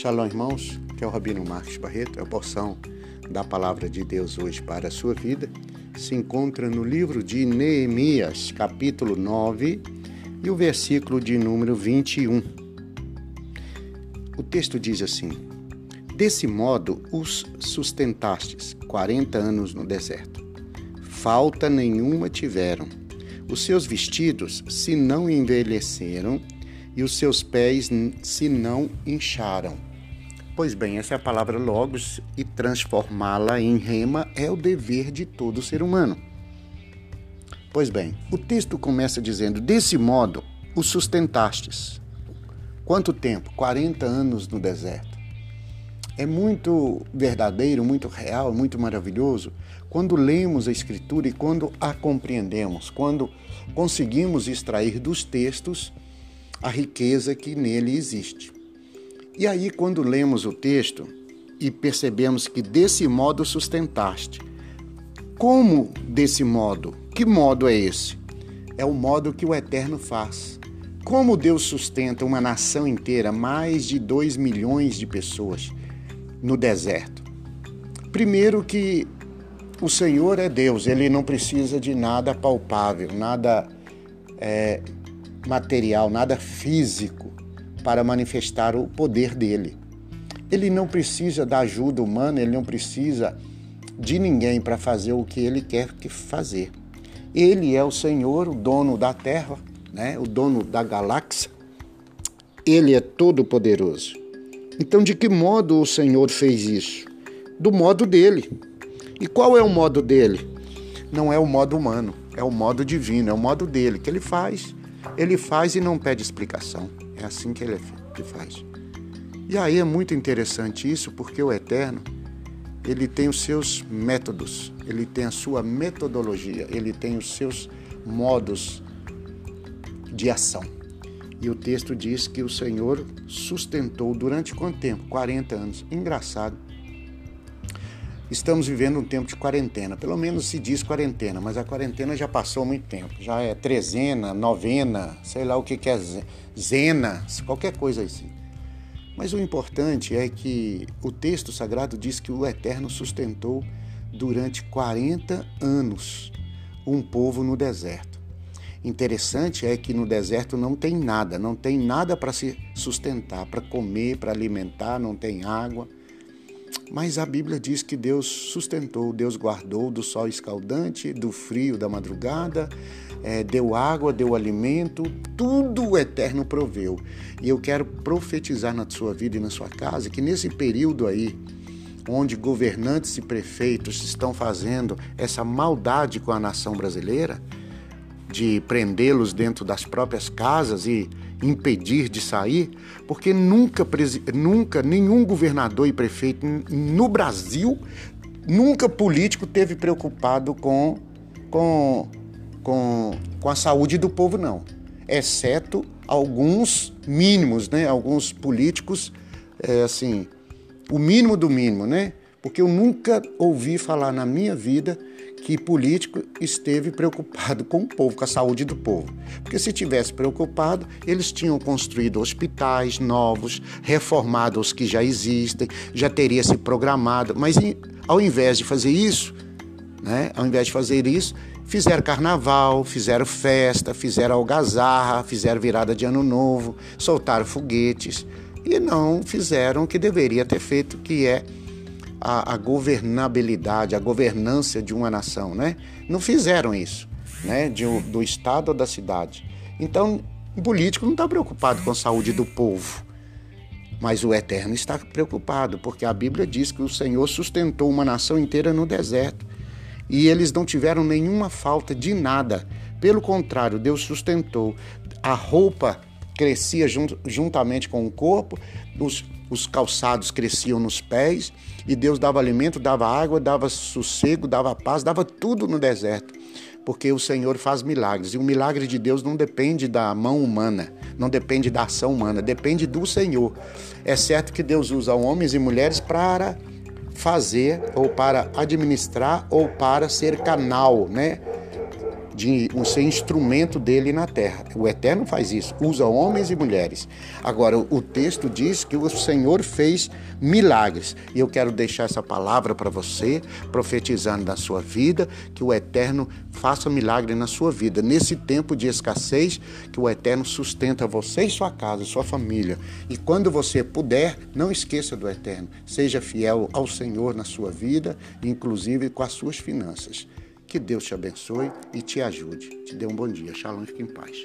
Shalom, irmãos, que é o Rabino Marcos Barreto, a porção da palavra de Deus hoje para a sua vida. Se encontra no livro de Neemias, capítulo 9, e o versículo de número 21. O texto diz assim: Desse modo os sustentastes 40 anos no deserto. Falta nenhuma tiveram. Os seus vestidos se não envelheceram e os seus pés se não incharam. Pois bem, essa é a palavra logos e transformá-la em rema é o dever de todo ser humano. Pois bem, o texto começa dizendo: Desse modo o sustentastes. Quanto tempo? 40 anos no deserto. É muito verdadeiro, muito real, muito maravilhoso quando lemos a Escritura e quando a compreendemos, quando conseguimos extrair dos textos a riqueza que nele existe. E aí, quando lemos o texto e percebemos que desse modo sustentaste, como desse modo? Que modo é esse? É o modo que o Eterno faz. Como Deus sustenta uma nação inteira, mais de 2 milhões de pessoas, no deserto? Primeiro, que o Senhor é Deus, ele não precisa de nada palpável, nada é, material, nada físico para manifestar o poder dele. Ele não precisa da ajuda humana, ele não precisa de ninguém para fazer o que ele quer que fazer. Ele é o Senhor, o dono da terra, né? o dono da galáxia. Ele é todo poderoso. Então, de que modo o Senhor fez isso? Do modo dele. E qual é o modo dele? Não é o modo humano, é o modo divino, é o modo dele que ele faz ele faz e não pede explicação. É assim que ele faz. E aí é muito interessante isso, porque o Eterno, ele tem os seus métodos, ele tem a sua metodologia, ele tem os seus modos de ação. E o texto diz que o Senhor sustentou durante quanto tempo? 40 anos. Engraçado estamos vivendo um tempo de quarentena. Pelo menos se diz quarentena, mas a quarentena já passou muito tempo. Já é trezena, novena, sei lá o que, que é zena, qualquer coisa assim. Mas o importante é que o texto sagrado diz que o Eterno sustentou durante 40 anos um povo no deserto. Interessante é que no deserto não tem nada, não tem nada para se sustentar, para comer, para alimentar, não tem água. Mas a Bíblia diz que Deus sustentou, Deus guardou do sol escaldante, do frio da madrugada, é, deu água, deu alimento, tudo o eterno proveu. E eu quero profetizar na sua vida e na sua casa que nesse período aí, onde governantes e prefeitos estão fazendo essa maldade com a nação brasileira, de prendê-los dentro das próprias casas e impedir de sair, porque nunca, nunca nenhum governador e prefeito no Brasil, nunca político teve preocupado com, com, com, com a saúde do povo, não. Exceto alguns mínimos, né? Alguns políticos, é, assim, o mínimo do mínimo, né? Porque eu nunca ouvi falar na minha vida que político esteve preocupado com o povo, com a saúde do povo. Porque se tivesse preocupado, eles tinham construído hospitais novos, reformado os que já existem, já teria se programado. Mas ao invés de fazer isso, né, ao invés de fazer isso, fizeram carnaval, fizeram festa, fizeram algazarra, fizeram virada de ano novo, soltaram foguetes e não fizeram o que deveria ter feito, que é a, a, governabilidade, a governança de uma nação, né? Não fizeram isso, né? De, do estado ou da cidade. Então, o político não está preocupado com a saúde do povo, mas o Eterno está preocupado, porque a Bíblia diz que o Senhor sustentou uma nação inteira no deserto e eles não tiveram nenhuma falta de nada. Pelo contrário, Deus sustentou. A roupa crescia juntamente com o corpo, os, os calçados cresciam nos pés, e Deus dava alimento, dava água, dava sossego, dava paz, dava tudo no deserto, porque o Senhor faz milagres. E o milagre de Deus não depende da mão humana, não depende da ação humana, depende do Senhor. É certo que Deus usa homens e mulheres para fazer, ou para administrar, ou para ser canal, né? De ser instrumento dele na terra. O Eterno faz isso, usa homens e mulheres. Agora, o texto diz que o Senhor fez milagres. E eu quero deixar essa palavra para você, profetizando na sua vida, que o Eterno faça milagre na sua vida. Nesse tempo de escassez, que o Eterno sustenta você e sua casa, sua família. E quando você puder, não esqueça do Eterno. Seja fiel ao Senhor na sua vida, inclusive com as suas finanças. Que Deus te abençoe e te ajude. Te dê um bom dia. Shalom, fique em paz.